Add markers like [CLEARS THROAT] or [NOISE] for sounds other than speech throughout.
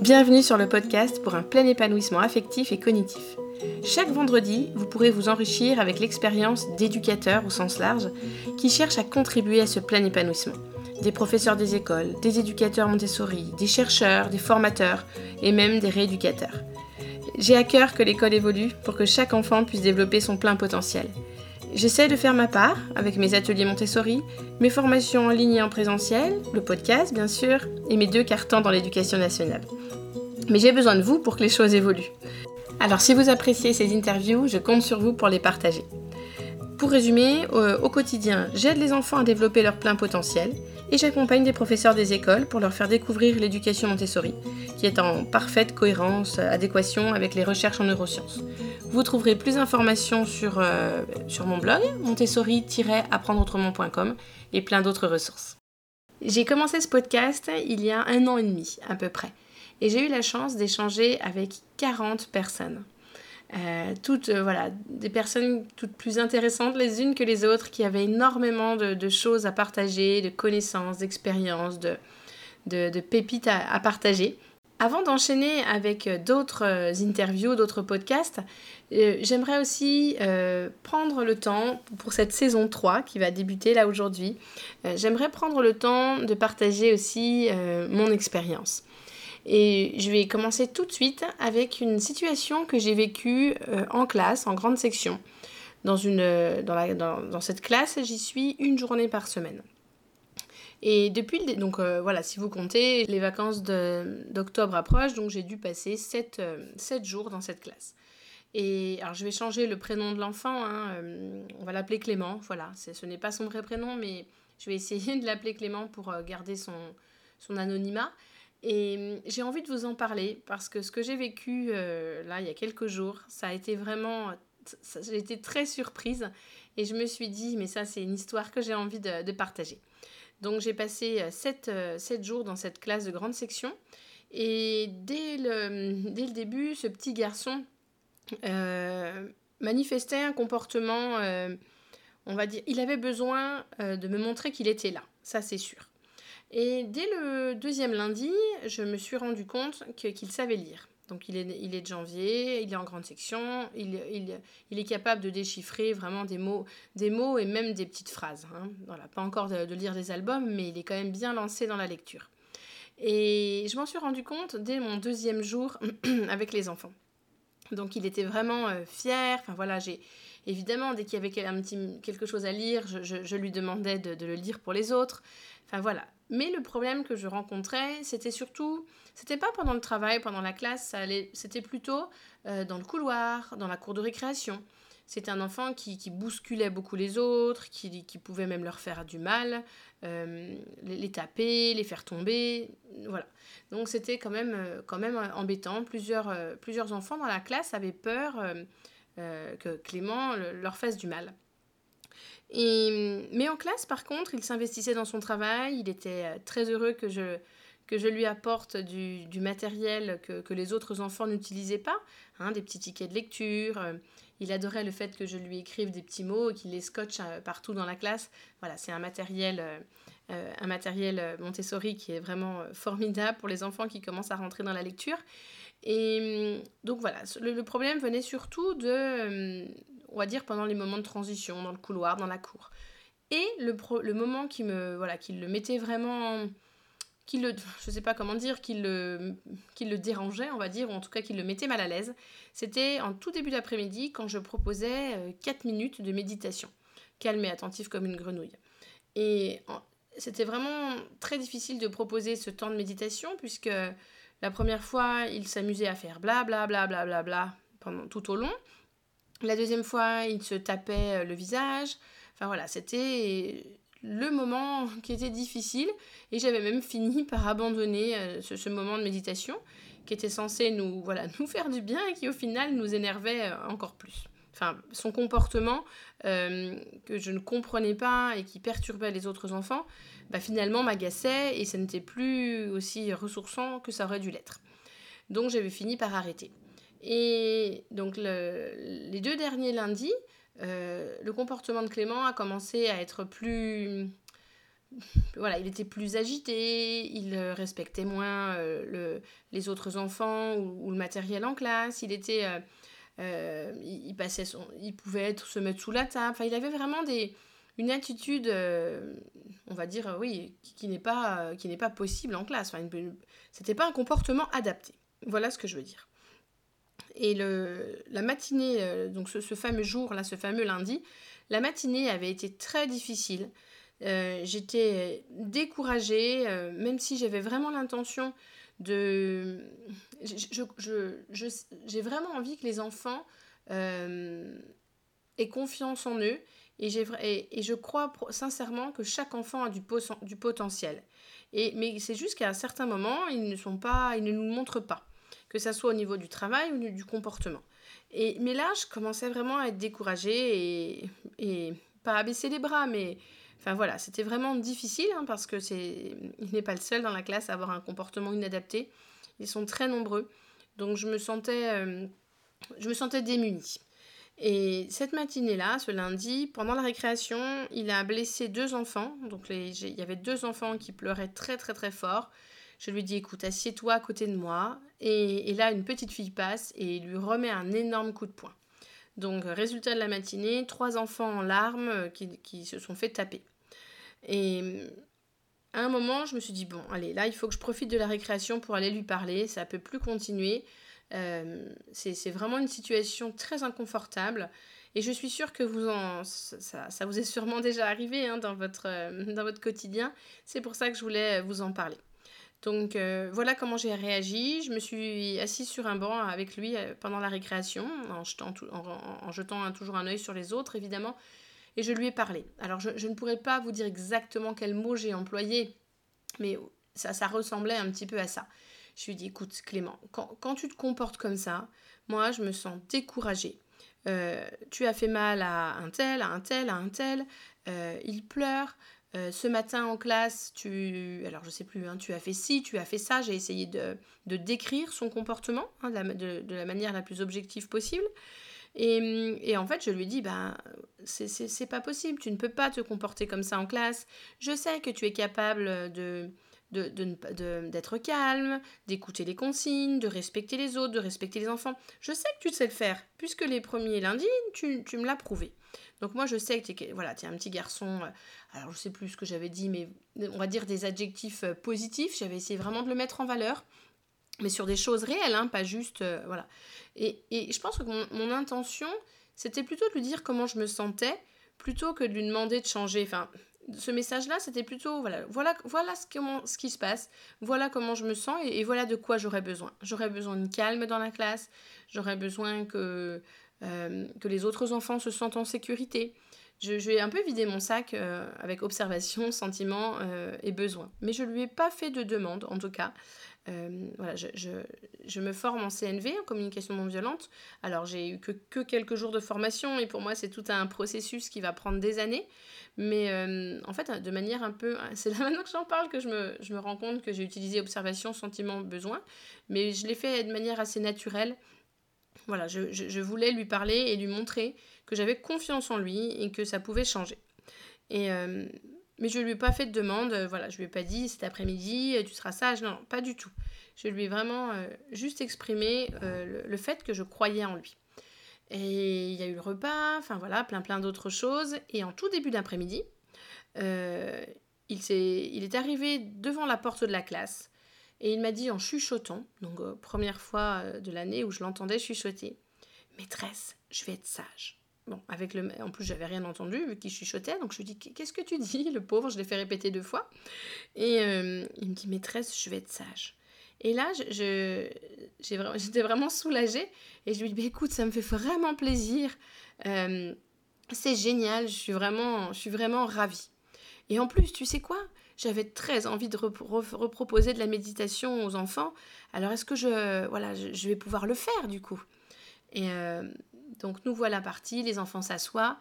Bienvenue sur le podcast pour un plein épanouissement affectif et cognitif. Chaque vendredi, vous pourrez vous enrichir avec l'expérience d'éducateurs au sens large qui cherchent à contribuer à ce plein épanouissement. Des professeurs des écoles, des éducateurs Montessori, des chercheurs, des formateurs et même des rééducateurs. J'ai à cœur que l'école évolue pour que chaque enfant puisse développer son plein potentiel. J'essaie de faire ma part avec mes ateliers Montessori, mes formations en ligne et en présentiel, le podcast bien sûr, et mes deux cartons dans l'éducation nationale. Mais j'ai besoin de vous pour que les choses évoluent. Alors si vous appréciez ces interviews, je compte sur vous pour les partager. Pour résumer, au, quotidien, j'aide les enfants à développer leur plein potentiel et j'accompagne des professeurs des écoles pour leur faire découvrir l'éducation Montessori, qui est en parfaite cohérence, adéquation avec les recherches en neurosciences. Vous trouverez plus d'informations sur, euh, mon blog, montessori-apprendreautrement.com et plein d'autres ressources. J'ai commencé ce podcast il y a un an et demi à peu près et j'ai eu la chance d'échanger avec 40 personnes. Euh, toutes, euh, voilà, des personnes toutes plus intéressantes les unes que les autres, qui avaient énormément de, choses à partager, de connaissances, d'expériences, de, pépites à, partager. Avant d'enchaîner avec d'autres euh, interviews, d'autres podcasts, j'aimerais aussi prendre le temps pour cette saison 3 qui va débuter là aujourd'hui. j'aimerais prendre le temps de partager aussi mon expérience. Et je vais commencer tout de suite avec une situation que j'ai vécue euh, en classe, en grande section. Dans, une, euh, dans, la, dans, cette classe, j'y suis une journée par semaine. Et depuis le... Donc euh, voilà, si vous comptez, les vacances d'octobre approchent, donc j'ai dû passer 7, jours dans cette classe. Et alors je vais changer le prénom de l'enfant, hein, on va l'appeler Clément, voilà, ce n'est pas son vrai prénom, mais je vais essayer [LAUGHS] de l'appeler Clément pour garder son, son anonymat. Et hum, j'ai envie de vous en parler parce que ce que j'ai vécu euh, là il y a quelques jours, ça a été vraiment... J'ai été très surprise et je me suis dit, mais ça c'est une histoire que j'ai envie de, partager. Donc j'ai passé 7, euh, euh, jours dans cette classe de grande section et dès le, hum, dès le début, ce petit garçon manifestait un comportement, on va dire, il avait besoin de me montrer qu'il était là, ça c'est sûr. Et dès le deuxième lundi, je me suis rendu compte qu'il savait lire. Donc il est, il est de janvier, il est en grande section, il, il, il, est capable de déchiffrer vraiment des mots, des mots et même des petites phrases. Hein. Voilà, pas encore de, lire des albums, mais il est quand même bien lancé dans la lecture. Et je m'en suis rendu compte dès mon deuxième jour [CLEARS THROAT] avec les enfants. Donc il était vraiment euh, fier. Enfin voilà, j'ai évidemment dès qu'il y avait quelque chose à lire, je, je, je lui demandais de, de, le lire pour les autres. Enfin voilà, mais le problème que je rencontrais, c'était surtout, c'était pas pendant le travail, pendant la classe, c'était plutôt euh, dans le couloir, dans la cour de récréation. C'était un enfant qui, bousculait beaucoup les autres, qui, pouvait même leur faire du mal, euh, les, taper, les faire tomber, voilà. Donc c'était quand même, euh, quand même embêtant. Plusieurs, plusieurs enfants dans la classe avaient peur que Clément leur fasse du mal. Et, mais en classe, par contre, il s'investissait dans son travail, il était euh, très heureux que je, que je lui apporte du, du matériel que, que, les autres enfants n'utilisaient pas, hein, des petits tickets de lecture. Euh, il adorait le fait que je lui écrive des petits mots et qu'il les scotche euh, partout dans la classe. Voilà, c'est un matériel, un matériel Montessori qui est vraiment formidable pour les enfants qui commencent à rentrer dans la lecture. Et donc voilà, le problème venait surtout de, on va dire pendant les moments de transition, dans le couloir, dans la cour. Et le, le moment qui me voilà, qui le mettait vraiment qui le je sais pas comment dire qui le qui le dérangeait on va dire ou en tout cas qui le mettait mal à l'aise c'était en tout début d'après-midi quand je proposais 4 euh, minutes de méditation calme et attentif comme une grenouille et c'était vraiment très difficile de proposer ce temps de méditation puisque la première fois il s'amusait à faire bla bla bla bla bla bla pendant tout au long la deuxième fois, il se tapait euh, le visage. Enfin voilà, c'était le moment [LAUGHS] qui était difficile et j'avais même fini [LAUGHS] par abandonner euh, ce, moment de méditation qui était censé nous, [LAUGHS] voilà, nous faire du bien et qui au final nous énervait euh, encore plus. Enfin, son comportement que je ne comprenais pas et qui perturbait les autres enfants, bah, finalement m'agaçait et ça n'était plus aussi ressourçant que ça aurait dû l'être. Donc j'avais fini par arrêter. Et donc les deux derniers lundis, euh, le comportement de Clément a commencé à être plus, voilà, il était plus agité, il respectait moins le, les autres enfants ou, le matériel en classe, il était... il, passait il pouvait être, se mettre sous la table. Enfin, il avait vraiment une attitude, on va dire, oui, qui, n'est pas, qui n'est pas possible en classe. Enfin, c'était pas un comportement adapté. Voilà ce que je veux dire. Et le, la matinée, euh, donc ce, fameux jour-là, ce fameux lundi, la matinée avait été très difficile. Euh, j'étais découragée, euh, même si j'avais vraiment l'intention de... J'ai vraiment envie que les enfants aient confiance en eux. Et, et, je crois sincèrement que chaque enfant a du, du potentiel. Et, mais c'est juste qu'à un certain moment, ils ne, sont pas, ils ne nous montrent pas que ça soit au niveau du travail ou du comportement. Et, mais là, je commençais vraiment à être découragée et, pas à baisser les bras, mais enfin voilà, c'était vraiment difficile hein, parce que c'est, il n'est pas le seul dans la classe à avoir un comportement inadapté. Ils sont très nombreux, donc je me sentais, euh, je me sentais démunie. Et cette matinée-là, ce lundi, pendant la récréation, il a blessé deux enfants. Donc les, il y avait deux enfants qui pleuraient très très très fort. Je lui dis écoute, assieds-toi à côté de moi. Et, là, une petite fille passe et lui remet un énorme coup de poing. Donc, résultat de la matinée, trois enfants en larmes euh, qui, se sont fait taper. Et à un moment, je me suis dit, bon, allez, là, il faut que je profite de la récréation pour aller lui parler. Ça ne peut plus continuer. Euh, c'est vraiment une situation très inconfortable. Et je suis sûre que vous en, ça, ça vous est sûrement déjà arrivé hein, dans, votre, euh, [LAUGHS] dans votre quotidien. C'est pour ça que je voulais vous en parler. Donc euh, voilà comment j'ai réagi. Je me suis assise sur un banc avec lui euh, pendant la récréation, en jetant, toujours un œil sur les autres, évidemment, et je lui ai parlé. Alors je, ne pourrais pas vous dire exactement quel mot j'ai employé, mais ça, ça ressemblait un petit peu à ça. Je lui ai dit, écoute Clément, quand, tu te comportes comme ça, moi je me sens découragée. Euh, tu as fait mal à un tel, à un tel, à un tel, il pleure, euh, ce matin en classe, tu, alors je sais plus, hein, tu as fait ci, tu as fait ça. J'ai essayé de, décrire son comportement hein, de, la, manière la plus objective possible. Et, en fait, je lui dit, ben, c'est pas possible, tu ne peux pas te comporter comme ça en classe. Je sais que tu es capable de d'être calme, d'écouter les consignes, de respecter les autres, de respecter les enfants. Je sais que tu sais le faire, puisque les premiers lundis, tu, tu me l'as prouvé. Donc moi, je sais que tu es, voilà, un petit garçon, euh, alors je sais plus ce que j'avais dit, mais on va dire des adjectifs euh, positifs, j'avais essayé vraiment de le mettre en valeur, mais sur des choses réelles, hein, pas juste... Euh, voilà. Et, je pense que mon, intention, c'était plutôt de lui dire comment je me sentais, plutôt que de lui demander de changer. Enfin, ce message-là, c'était plutôt, voilà, voilà, voilà ce, qui se passe, voilà comment je me sens et, voilà de quoi j'aurais besoin. J'aurais besoin de calme dans la classe, j'aurais besoin que euh, que les autres enfants se sentent en sécurité. Je, vais un peu vider mon sac euh, avec observation, [LAUGHS] sentiment euh, et besoin. Mais je ne lui ai pas fait de demande, en tout cas. Voilà, je, me forme en CNV, en communication non violente. Alors, j'ai eu que, que, quelques jours de formation et pour moi, c'est tout un processus qui va prendre des années. Mais en fait, de manière un peu. [LAUGHS] C'est là maintenant que j'en parle que je me, je me rends compte que j'ai utilisé observation, sentiment, besoin. Mais je l'ai fait de manière assez naturelle voilà, je, voulais lui parler et lui montrer que j'avais confiance en lui et que ça pouvait changer. Et, euh, mais je ne lui ai pas fait de demande, euh, voilà, je lui ai pas dit cet après-midi euh, tu seras sage, non, pas du tout. Je lui ai vraiment juste exprimé le, fait que je croyais en lui. Et il y a eu le repas, enfin voilà, plein plein d'autres choses. Et en tout début d'après-midi, il, il est arrivé devant la porte de la classe et il m'a dit en chuchotant, donc euh, première fois euh, de l'année où je l'entendais chuchoter, Maîtresse, je vais être sage. Bon, avec le, en plus, j'avais rien entendu vu qu'il chuchotait, donc je lui dis Qu'est-ce que tu dis Le pauvre, je l'ai fait répéter deux fois. Et euh, il me dit Maîtresse, je vais être sage. Et là, je, j'étais vraiment soulagée et je lui dis bah, Écoute, ça me fait vraiment plaisir. c'est génial, je suis vraiment, je suis vraiment ravie. Et en plus, tu sais quoi? J'avais très envie de reproposer de la méditation aux enfants. Alors est-ce que je, voilà, je, vais pouvoir le faire du coup? Et euh, donc nous voilà partis, les enfants s'assoient.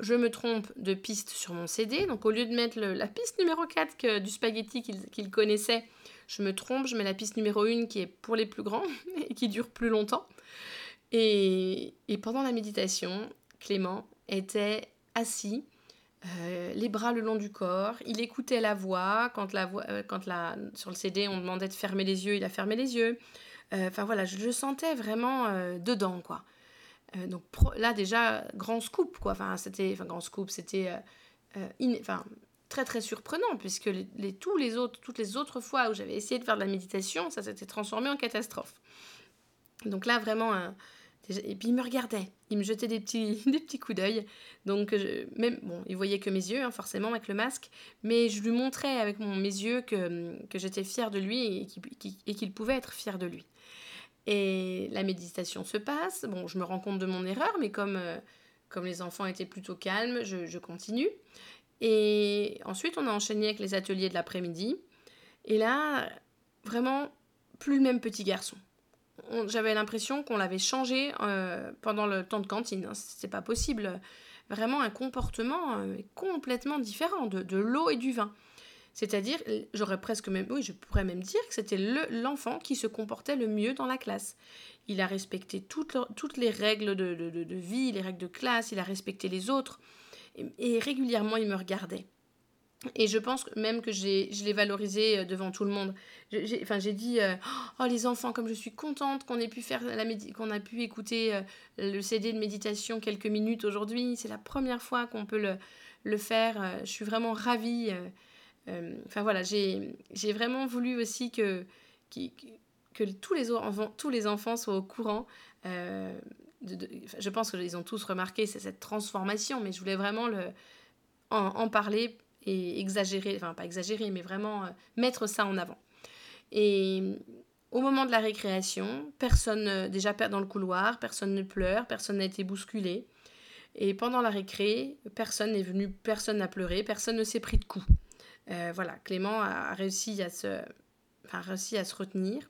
Je me trompe de piste sur mon CD. Donc au lieu de mettre la piste numéro 4 du spaghetti qu'il connaissait, je me trompe, je mets la piste numéro 1 qui est pour les plus grands [LAUGHS] et qui dure plus longtemps. Et, pendant la méditation, Clément était assis les bras le long du corps. Il écoutait la voix. Quand, la voix, quand la, sur le CD, on demandait de fermer les yeux, il a fermé les yeux. Enfin voilà, je le sentais vraiment dedans, quoi. Donc là, déjà, grand scoop, quoi. Enfin, c'était... Enfin, grand scoop, c'était... enfin, très très surprenant puisque les, tous les autres, toutes les autres fois où j'avais essayé de faire de la méditation, ça s'était transformé en catastrophe. Donc là, vraiment, et puis il me regardait, il me jetait des petits, [LAUGHS] des petits coups d'œil. Donc, même, bon, il voyait que mes yeux, hein, forcément, avec le masque, mais je lui montrais avec mon, mes yeux que, que j'étais fière de lui et qu'il pouvait être fier de lui. Et la méditation se passe. Bon, je me rends compte de mon erreur, mais comme, euh, comme les enfants étaient plutôt calmes, je, je continue. Et ensuite, on a enchaîné avec les ateliers de l'après-midi. Et là, vraiment, plus le même petit garçon. J'avais l'impression qu'on l'avait changé euh, pendant le temps de cantine. Hein. C'est pas possible. Vraiment un comportement euh, complètement différent de, de l'eau et du vin. C'est-à-dire, j'aurais presque même, oui, je pourrais même dire que c'était l'enfant qui se comportait le mieux dans la classe. Il a respecté toutes, toutes les règles de, de, vie, les règles de classe, il a respecté les autres et, régulièrement il me regardait. Et je pense même que je l'ai valorisé euh, devant tout le monde. J'ai, dit, euh, oh les enfants, comme je suis contente qu'on ait pu faire qu'on a pu écouter euh, le CD de méditation quelques minutes aujourd'hui. C'est la première fois qu'on peut le, le faire. je suis vraiment ravie. Enfin voilà, j'ai, vraiment voulu aussi que, tous, les enfants, soient au courant je pense qu'ils ont tous remarqué cette transformation, mais je voulais vraiment en, parler et exagérer, enfin pas exagérer, mais vraiment euh, mettre ça en avant. Et au moment de la récréation, personne, déjà dans le couloir, personne ne pleure, personne n'a été bousculé. Et pendant la récré, personne n'est venu, personne n'a pleuré, personne ne s'est pris de coups. Euh, voilà, Clément a réussi à se, réussi à se retenir.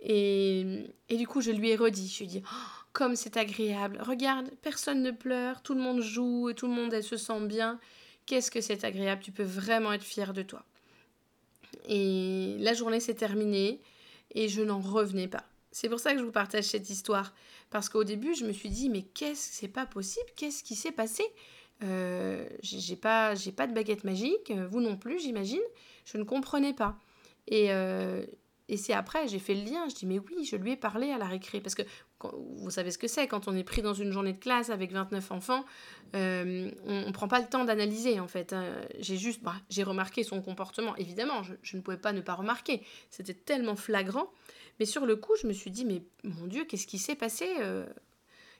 Et, et, du coup, je lui ai redit, je lui ai dit, oh, comme c'est agréable. Regarde, personne ne pleure, tout le monde joue et tout le monde se sent bien. Qu'est-ce que c'est agréable, tu peux vraiment être fier de toi. Et la journée s'est terminée et je n'en revenais pas. C'est pour ça que je vous partage cette histoire. Parce qu'au début, je me suis dit, mais qu'est-ce que c'est pas possible? Qu'est-ce qui s'est passé? Euh, J'ai pas, j'ai pas de baguette magique, vous non plus, j'imagine. Je ne comprenais pas. Et, euh, et c'est après, j'ai fait le lien. Je dis, mais oui, je lui ai parlé à la récré. Parce que vous savez ce que c'est, quand on est pris dans une journée de classe avec 29 enfants, euh, on ne prend pas le temps d'analyser en fait. Hein. J'ai juste, bah, j'ai remarqué son comportement. Évidemment, je, ne pouvais pas ne pas remarquer. C'était tellement flagrant. Mais sur le coup, je me suis dit, mais mon Dieu, qu'est-ce qui s'est passé euh,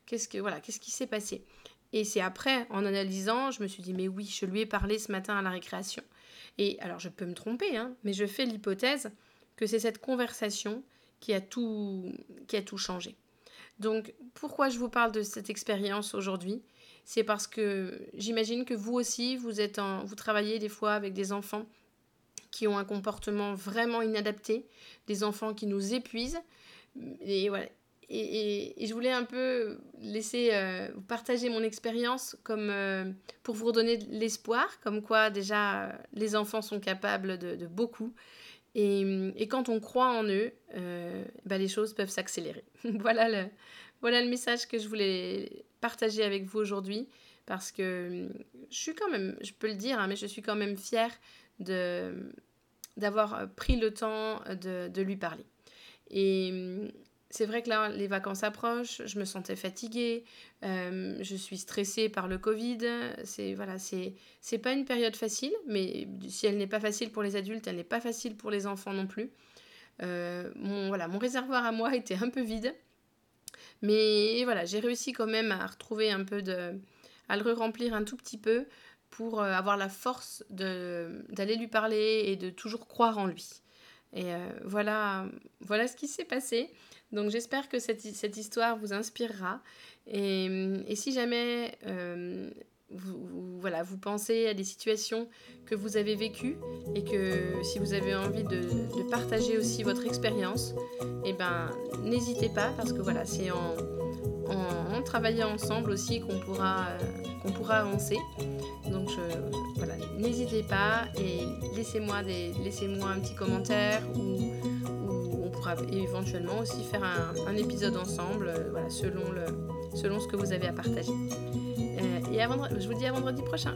Qu'est-ce que voilà, qu'est-ce qui s'est passé? Et c'est après, en analysant, je me suis dit, mais oui, je lui ai parlé ce matin à la récréation. Et alors, je peux me tromper, hein, mais je fais l'hypothèse que c'est cette conversation qui a tout, qui a tout changé. Donc pourquoi je vous parle de cette expérience aujourd'hui? C'est parce que j'imagine que vous aussi, vous, êtes en, vous travaillez des fois avec des enfants qui ont un comportement vraiment inadapté, des enfants qui nous épuisent. Et voilà. Et, et, je voulais un peu laisser euh, partager mon expérience comme euh, pour vous redonner de l'espoir, comme quoi déjà les enfants sont capables de, beaucoup et, et, quand on croit en eux, euh, bah, les choses peuvent s'accélérer. [LAUGHS] voilà, le, voilà le message que je voulais partager avec vous aujourd'hui. Parce que je suis quand même, je peux le dire, hein, mais je suis quand même fière d'avoir pris le temps de, de lui parler. Et c'est vrai que là, les vacances approchent, je me sentais fatiguée, euh, je suis stressée par le Covid. C'est voilà, c'est pas une période facile, mais si elle n'est pas facile pour les adultes, elle n'est pas facile pour les enfants non plus. Euh, mon voilà, mon réservoir à moi [LAUGHS] était un peu vide, mais voilà, j'ai réussi quand même à retrouver un peu de, à le remplir un tout petit peu pour euh, avoir la force d'aller lui parler et de toujours croire en lui. Et voilà, voilà ce qui s'est passé. Donc j'espère que cette, cette, histoire vous inspirera. Et, et si jamais euh, vous, voilà, vous pensez à des situations que vous avez vécues et que si vous avez envie de, de partager aussi votre expérience, eh ben, n'hésitez pas parce que voilà, c'est en, en, travaillant ensemble aussi qu'on pourra, euh, qu'on pourra avancer. Donc voilà, n'hésitez pas et laissez-moi laissez un petit commentaire ou et éventuellement aussi faire un, épisode ensemble, euh, selon, ce que vous avez à partager. Euh, et je vous dis à vendredi prochain.